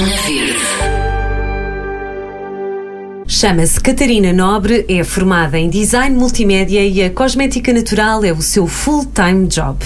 Zona Verde. Chama-se Catarina Nobre, é formada em design multimédia e a cosmética natural é o seu full-time job.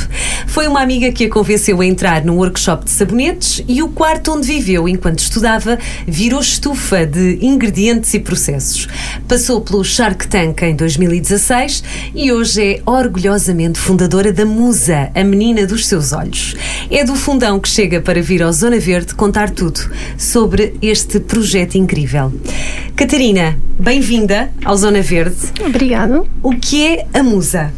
Foi uma amiga que a convenceu a entrar num workshop de sabonetes e o quarto onde viveu enquanto estudava virou estufa de ingredientes e processos. Passou pelo Shark Tank em 2016 e hoje é orgulhosamente fundadora da Musa, a menina dos seus olhos. É do fundão que chega para vir ao Zona Verde contar tudo sobre este projeto incrível. Catarina, bem-vinda ao Zona Verde. Obrigado. O que é a Musa?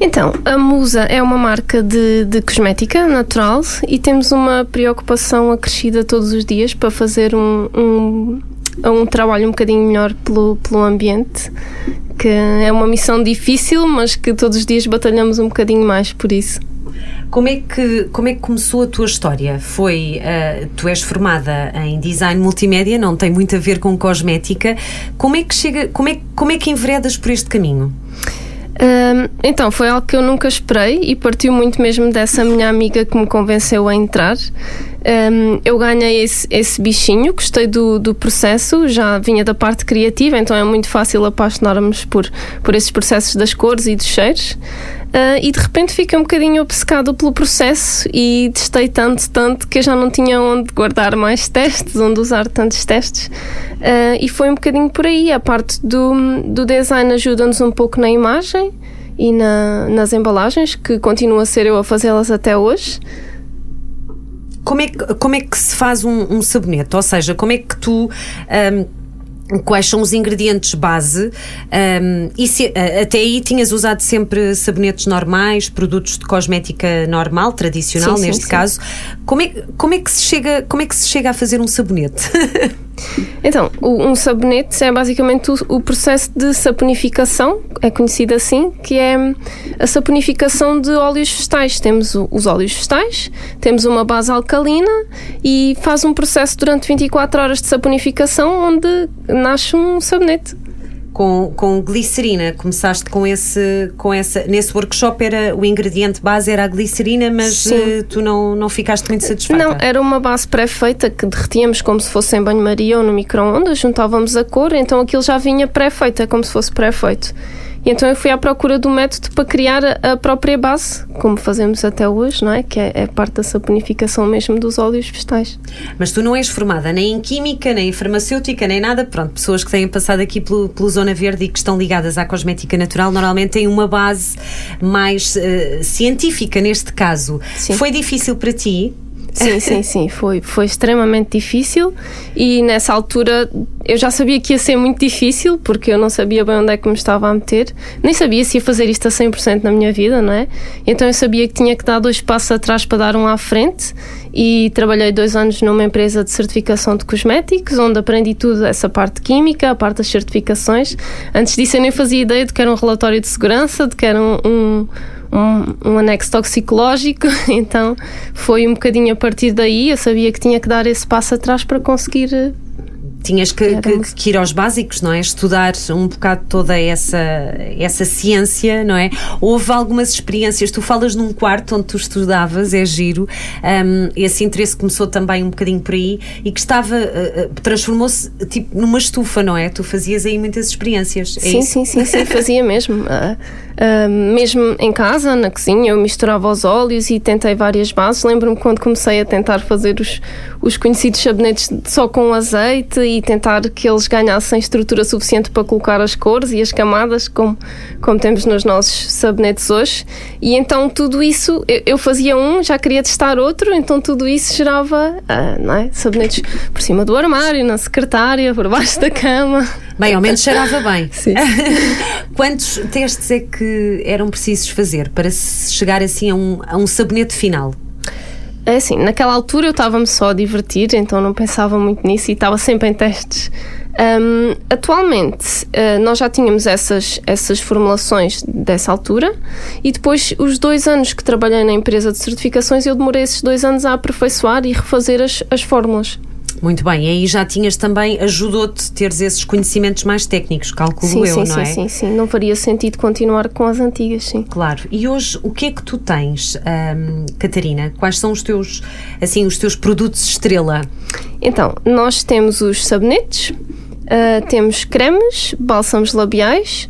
Então, a Musa é uma marca de, de cosmética natural e temos uma preocupação acrescida todos os dias para fazer um, um, um trabalho um bocadinho melhor pelo, pelo ambiente, que é uma missão difícil, mas que todos os dias batalhamos um bocadinho mais por isso. Como é que, como é que começou a tua história? Foi, uh, tu és formada em design multimédia, não tem muito a ver com cosmética. Como é que chega, como é, como é que enveredas por este caminho? Um, então, foi algo que eu nunca esperei e partiu muito mesmo dessa minha amiga que me convenceu a entrar. Um, eu ganhei esse, esse, bichinho, gostei do, do processo, já vinha da parte criativa, então é muito fácil apaixonarmos por, por esses processos das cores e dos cheiros. Uh, e de repente fiquei um bocadinho obcecado pelo processo e testei tanto, tanto que eu já não tinha onde guardar mais testes, onde usar tantos testes. Uh, e foi um bocadinho por aí. A parte do, do design ajuda-nos um pouco na imagem e na, nas embalagens, que continua a ser eu a fazê-las até hoje. Como é, que, como é que se faz um, um sabonete? Ou seja, como é que tu. Um quais são os ingredientes base um, e se, até aí tinhas usado sempre sabonetes normais, produtos de cosmética normal, tradicional sim, neste sim, caso. Sim. Como, é, como, é que se chega, como é que se chega a fazer um sabonete? Então, um sabonete é basicamente o, processo de saponificação, é conhecido assim, que é a saponificação de óleos vegetais. Temos os óleos vegetais, temos uma base alcalina e faz um processo durante 24 horas de saponificação onde nasce um sabonete com, com glicerina. Começaste com esse, com essa. Nesse workshop era o ingrediente base era a glicerina, mas uh, tu não, não ficaste muito satisfeita. Não, era uma base pré-feita que derretíamos como se fosse em banho-maria ou no micro-ondas, juntávamos a cor, então aquilo já vinha pré-feito, é como se fosse pré-feito. E então eu fui à procura do método para criar a própria base, como fazemos até hoje, não é? Que é, é parte da saponificação mesmo dos óleos vegetais. Mas tu não és formada nem em química, nem em farmacêutica, nem nada. Pronto, pessoas que têm passado aqui pelo, pelo Zona Verde e que estão ligadas à cosmética natural normalmente têm uma base mais uh, científica neste caso. Sim. Foi difícil para ti Sim, sim, sim, foi, foi extremamente difícil e nessa altura eu já sabia que ia ser muito difícil porque eu não sabia bem onde é que me estava a meter, nem sabia se ia fazer isto a 100% na minha vida, não é? Então eu sabia que tinha que dar dois passos atrás para dar um à frente e trabalhei dois anos numa empresa de certificação de cosméticos onde aprendi tudo, essa parte química, a parte das certificações. Antes disso eu nem fazia ideia de que era um relatório de segurança, de que era um, um um, um anexo toxicológico, então foi um bocadinho a partir daí. Eu sabia que tinha que dar esse passo atrás para conseguir eh, tinhas que, que, que, ir aos básicos, não é? Estudar um bocado toda essa, essa ciência, não é? Houve algumas experiências, tu falas num quarto onde tu estudavas, é giro, um, esse interesse começou também um bocadinho por aí e que estava, uh, transformou-se tipo numa estufa, não é? Tu fazias aí muitas experiências. É sim, isso? sim, sim, sim, fazia mesmo. Uh, uh, mesmo em casa, na cozinha, eu misturava os óleos e tentei várias bases. Lembro-me quando comecei a tentar fazer os, os conhecidos sabonetes só com azeite e tentar que eles ganhassem estrutura suficiente para colocar as cores e as camadas, como, como temos nos nossos sabonetes hoje. E então tudo isso, eu, eu fazia um, já queria testar outro, então tudo isso gerava uh, não é? sabonetes por cima do armário, na secretária, por baixo da cama. Bem, ao menos cheirava bem. Sim. Quantos testes é que eram precisos fazer para chegar assim a um, a um sabonete final? É assim, naquela altura eu estava-me só a divertir, então não pensava muito nisso e estava sempre em testes. Um, atualmente, uh, nós já tínhamos essas, essas formulações dessa altura e depois, os dois anos que trabalhei na empresa de certificações, eu demorei esses dois anos a aperfeiçoar e refazer as, as fórmulas. Muito bem, e aí já tinhas também, ajudou-te teres esses conhecimentos mais técnicos, calculo sim, eu, sim, não sim, é? Sim, sim, não faria sentido continuar com as antigas, sim. Claro. E hoje, o que é que tu tens, hum, Catarina? Quais são os teus, assim, os teus produtos estrela? Então, nós temos os sabonetes, uh, temos cremes, bálsamos labiais,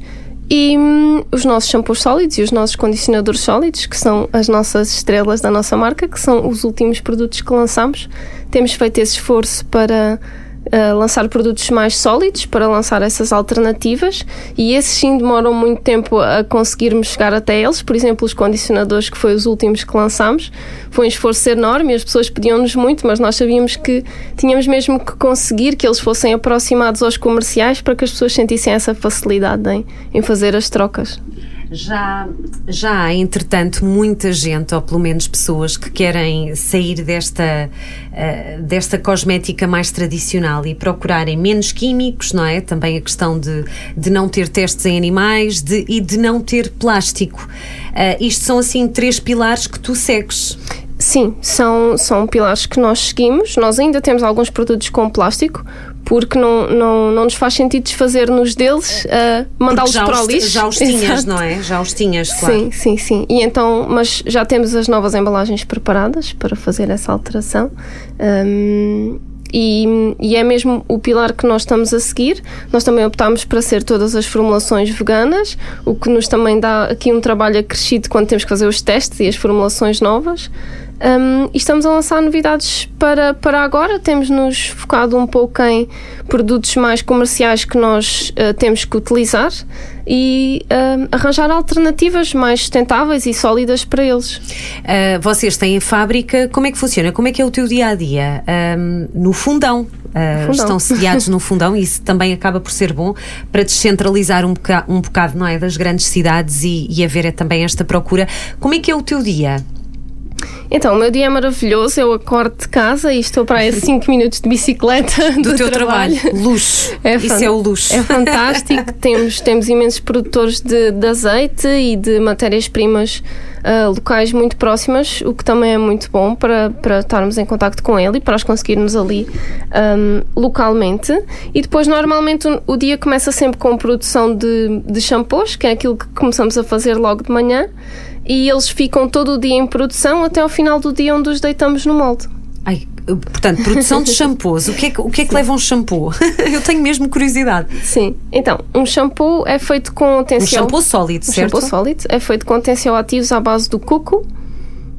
e hum, os nossos shampoos sólidos e os nossos condicionadores sólidos, que são as nossas estrelas da nossa marca, que são os últimos produtos que lançamos. Temos feito esse esforço para lançar produtos mais sólidos, para lançar essas alternativas, e esses sim demoram muito tempo a conseguirmos chegar até eles. Por exemplo, os condicionadores, que foi os últimos que lançámos, foi um esforço enorme as pessoas pediam-nos muito, mas nós sabíamos que tínhamos mesmo que conseguir que eles fossem aproximados aos comerciais para que as pessoas sentissem essa facilidade em, em fazer as trocas. Já, já há, entretanto, muita gente, ou pelo menos pessoas, que querem sair desta, uh, desta cosmética mais tradicional e procurarem menos químicos, não é? Também a questão de, de não ter testes em animais de, e de não ter plástico. Uh, isto são, assim, três pilares que tu segues. Sim, são, são pilares que nós seguimos. Nós ainda temos alguns produtos com plástico, porque não, não, não nos faz sentido desfazer-nos deles, uh, mandá-los para o lixo. Já os tinhas, Exato. não é? Já os tinhas, claro. Sim, sim, sim. E então, mas já temos as novas embalagens preparadas para fazer essa alteração. Um, e, e, é mesmo o pilar que nós estamos a seguir. Nós também optámos para ser todas as formulações veganas, o que nos também dá aqui um trabalho acrescido quando temos que fazer os testes e as formulações novas. Um, e estamos a lançar novidades para, para agora. Temos-nos focado um pouco em produtos mais comerciais que nós uh, temos que utilizar e uh, arranjar alternativas mais sustentáveis e sólidas para eles. Uh, vocês têm fábrica, como é que funciona? Como é que é o teu dia a dia? Um, no fundão. Uh, estão sediados no fundão e isso também acaba por ser bom para descentralizar um bocado, um bocado não é, das grandes cidades e, e haver também esta procura. Como é que é o teu dia? Então, o meu dia é maravilhoso. Eu acordo de casa e estou para aí 5 minutos de bicicleta do, do teu trabalho. trabalho. Luxo. É Isso é o luxo. É fantástico. temos, temos imensos produtores de, de azeite e de matérias-primas uh, locais muito próximas, o que também é muito bom para, para estarmos em contato com ele e para os conseguirmos ali um, localmente. E depois, normalmente, o, o, dia começa sempre com produção de, de shampoos, que é aquilo que começamos a fazer logo de manhã e eles ficam todo o dia em produção até ao final do dia onde os deitamos no molde. Ai, portanto, produção de shampoos. O que é que, o que, é que leva um shampoo? Eu tenho mesmo curiosidade. Sim. Então, um shampoo é feito com tenciol... Um shampoo sólido, um certo? Um shampoo sólido é feito com ativos à base do coco,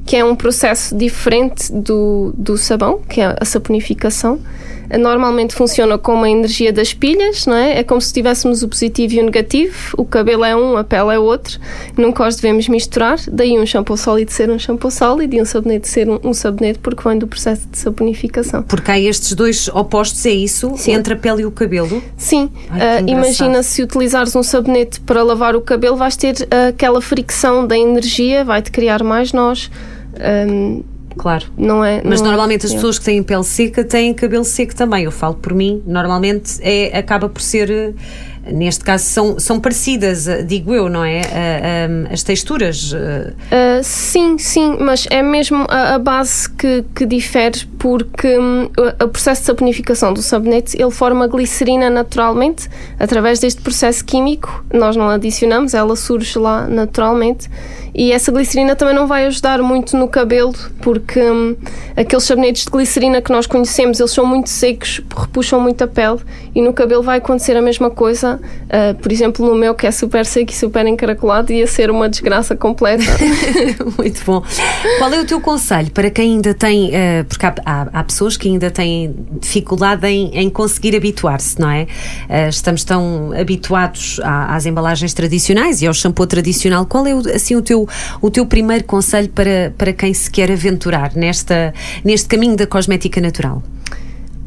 que é um processo diferente do, do sabão, que é a saponificação normalmente funciona como a energia das pilhas, não é? É como se tivéssemos o positivo e o negativo, o cabelo é um, a pele é outro, nunca os devemos misturar, daí um shampoo sólido ser um shampoo sólido e um sabonete ser um, um sabonete porque vem do processo de saponificação. Porque há estes dois opostos, é isso? Sim. Entre a pele e o cabelo? Sim. Uh, imagina se utilizares um sabonete para lavar o cabelo, vais ter uh, aquela fricção da energia, vai-te criar mais nós. Um, Claro. Não é, Mas não normalmente é. as pessoas que têm pele seca têm cabelo seco também. Eu falo por mim, normalmente é, acaba por ser eh, neste caso são, são parecidas, eh, digo eu, não é? Uh, as texturas. Uh, sim, sim, mas é mesmo a, a base que, que difere porque um, o processo de saponificação do sabonete ele forma glicerina naturalmente através deste processo químico. Nós não adicionamos, ela surge lá naturalmente. E essa glicerina também não vai ajudar muito no cabelo, porque hum, aqueles sabonetes de glicerina que nós conhecemos, eles são muito secos, repuxam muito a pele e no cabelo vai acontecer a mesma coisa. Uh, por exemplo, no meu, que é super seco e super encaracolado, ia ser uma desgraça completa. muito bom. Qual é o teu conselho para quem ainda tem, uh, porque há, há, há, pessoas que ainda têm dificuldade em, em conseguir habituar-se, não é? Uh, estamos tão habituados às embalagens tradicionais e ao shampoo tradicional. Qual é assim o teu o teu primeiro conselho para, para quem se quer aventurar nesta, neste caminho da cosmética natural?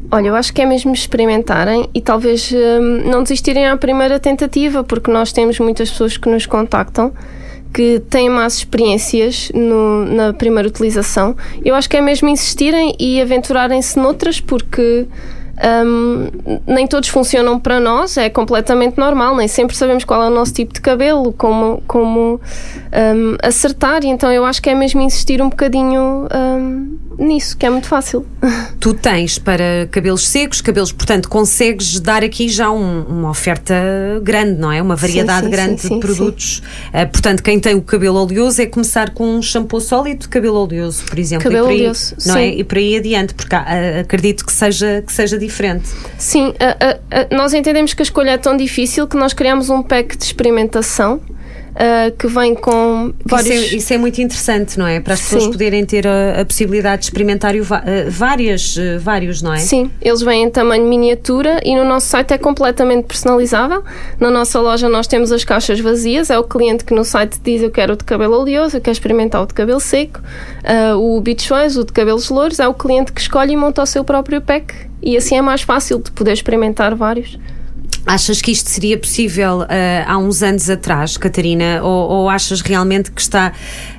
Olha, eu acho que é mesmo experimentarem e talvez hum, não desistirem à primeira tentativa, porque nós temos muitas pessoas que nos contactam que têm más experiências no, na primeira utilização. Eu acho que é mesmo insistirem e aventurarem-se noutras, porque Um, nem todos funcionam para nós, é completamente normal, nem sempre sabemos qual é o nosso tipo de cabelo, como, como um, acertar, e então eu acho que é mesmo insistir um bocadinho um, nisso, que é muito fácil. Tu tens para cabelos secos, cabelos, portanto, consegues dar aqui já um, uma oferta grande, não é? Uma variedade sim, sim, grande sim, de produtos. Uh, portanto, quem tem o cabelo oleoso é começar com um shampoo sólido, cabelo oleoso, por exemplo. Cabelo e aí, oleoso, não é? E por aí adiante, porque uh, acredito que seja, que seja diferente. Sim, uh, nós entendemos que a escolha é tão difícil que nós criamos um pack de experimentação uh, que vem com vários. Isso é, isso é, muito interessante, não é? Para as pessoas Sim. poderem ter a, a, possibilidade de experimentar uh, várias, uh, vários, não é? Sim, eles vêm em tamanho miniatura e no nosso site é completamente personalizável. Na nossa loja nós temos as caixas vazias, é o cliente que no site diz eu quero o de cabelo oleoso, eu quero experimentar o de cabelo seco, o beach wise, o de cabelos louros, é o cliente que escolhe e monta o seu próprio pack e assim é mais fácil de poder experimentar vários. Achas que isto seria possível uh, há uns anos atrás, Catarina? Ou, ou, achas realmente que está.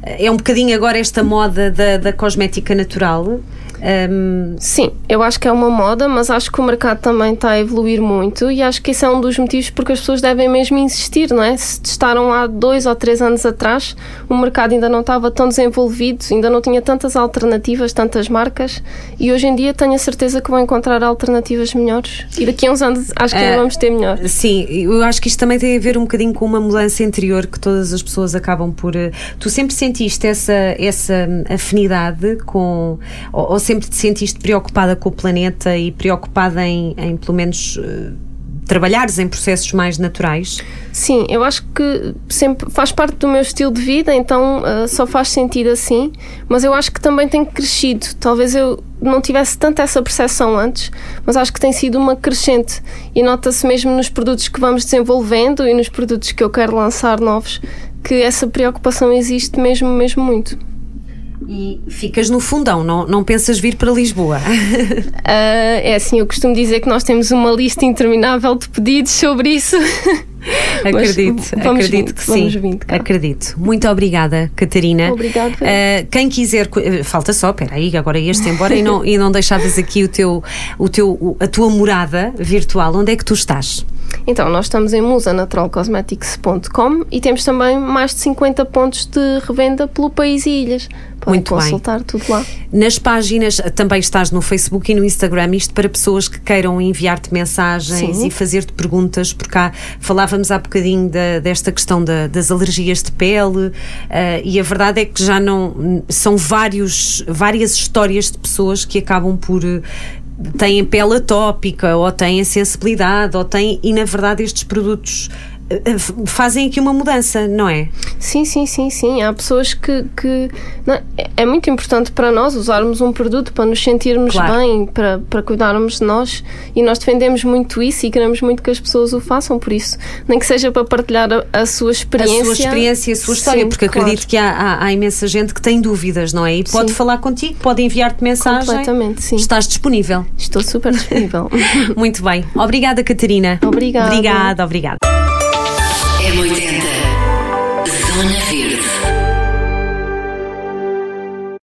É um bocadinho agora esta moda da, da cosmética natural? Um... Sim, eu acho que é uma moda, mas acho que o mercado também está a evoluir muito e acho que esse é um dos motivos porque as pessoas devem mesmo insistir, não é? Se testaram há dois ou três anos atrás, o mercado ainda não estava tão desenvolvido, ainda não tinha tantas alternativas, tantas marcas e hoje em dia tenho a certeza que vão encontrar alternativas melhores e daqui a uns anos acho que uh, vamos ter melhor. Sim, eu acho que isto também tem a ver um bocadinho com uma mudança interior que todas as pessoas acabam por. Eh, tu sempre sentiste essa, essa afinidade com. ou, ou sempre te sentiste preocupada com o planeta e preocupada em, em pelo menos, uh, trabalhares em processos mais naturais? Sim, eu acho que sempre faz parte do meu estilo de vida, então uh, só faz sentido assim, mas eu acho que também tem crescido. Talvez eu não tivesse tanto essa percepção antes, mas acho que tem sido uma crescente e nota-se mesmo nos produtos que vamos desenvolvendo e nos produtos que eu quero lançar novos que essa preocupação existe mesmo, mesmo muito e ficas no fundão, não, não pensas vir para Lisboa? Uh, é assim, eu costumo dizer que nós temos uma lista interminável de pedidos sobre isso. Acredito, acredito que sim. Vindo, acredito. Muito obrigada, Catarina. Obrigada. Uh, quem quiser, eh, falta só, espera aí, agora este embora e não, e não deixavas aqui o teu, o teu, a tua morada virtual. Onde é que tu estás? Então, nós estamos em musanaturalcosmetics.com e temos também mais de 50 pontos de revenda pelo país e ilhas. Podem Muito consultar bem. tudo lá. Nas páginas, também estás no Facebook e no Instagram, isto para pessoas que queiram enviar-te mensagens Sim. e fazer-te perguntas, porque cá falávamos há bocadinho da, desta questão da, das alergias de pele uh, e a verdade é que já não. São vários, várias histórias de pessoas que acabam por têm pele atópica ou têm sensibilidade ou têm e na verdade estes produtos fazem aqui uma mudança, não é? Sim, sim, sim, sim. Há pessoas que. que não, é, é muito importante para nós usarmos um produto para nos sentirmos claro. bem, para, para cuidarmos de nós e nós defendemos muito isso e queremos muito que as pessoas o façam, por isso, nem que seja para partilhar a, a sua experiência. A sua experiência e a sua história, sim, porque claro. acredito que há, há, há, imensa gente que tem dúvidas, não é? E pode sim. falar contigo, pode enviar-te mensagem. Completamente, sim. Estás disponível? Estou super disponível. muito bem. Obrigada, Catarina. Obrigada. Obrigada, obrigada. M80 Zona Verde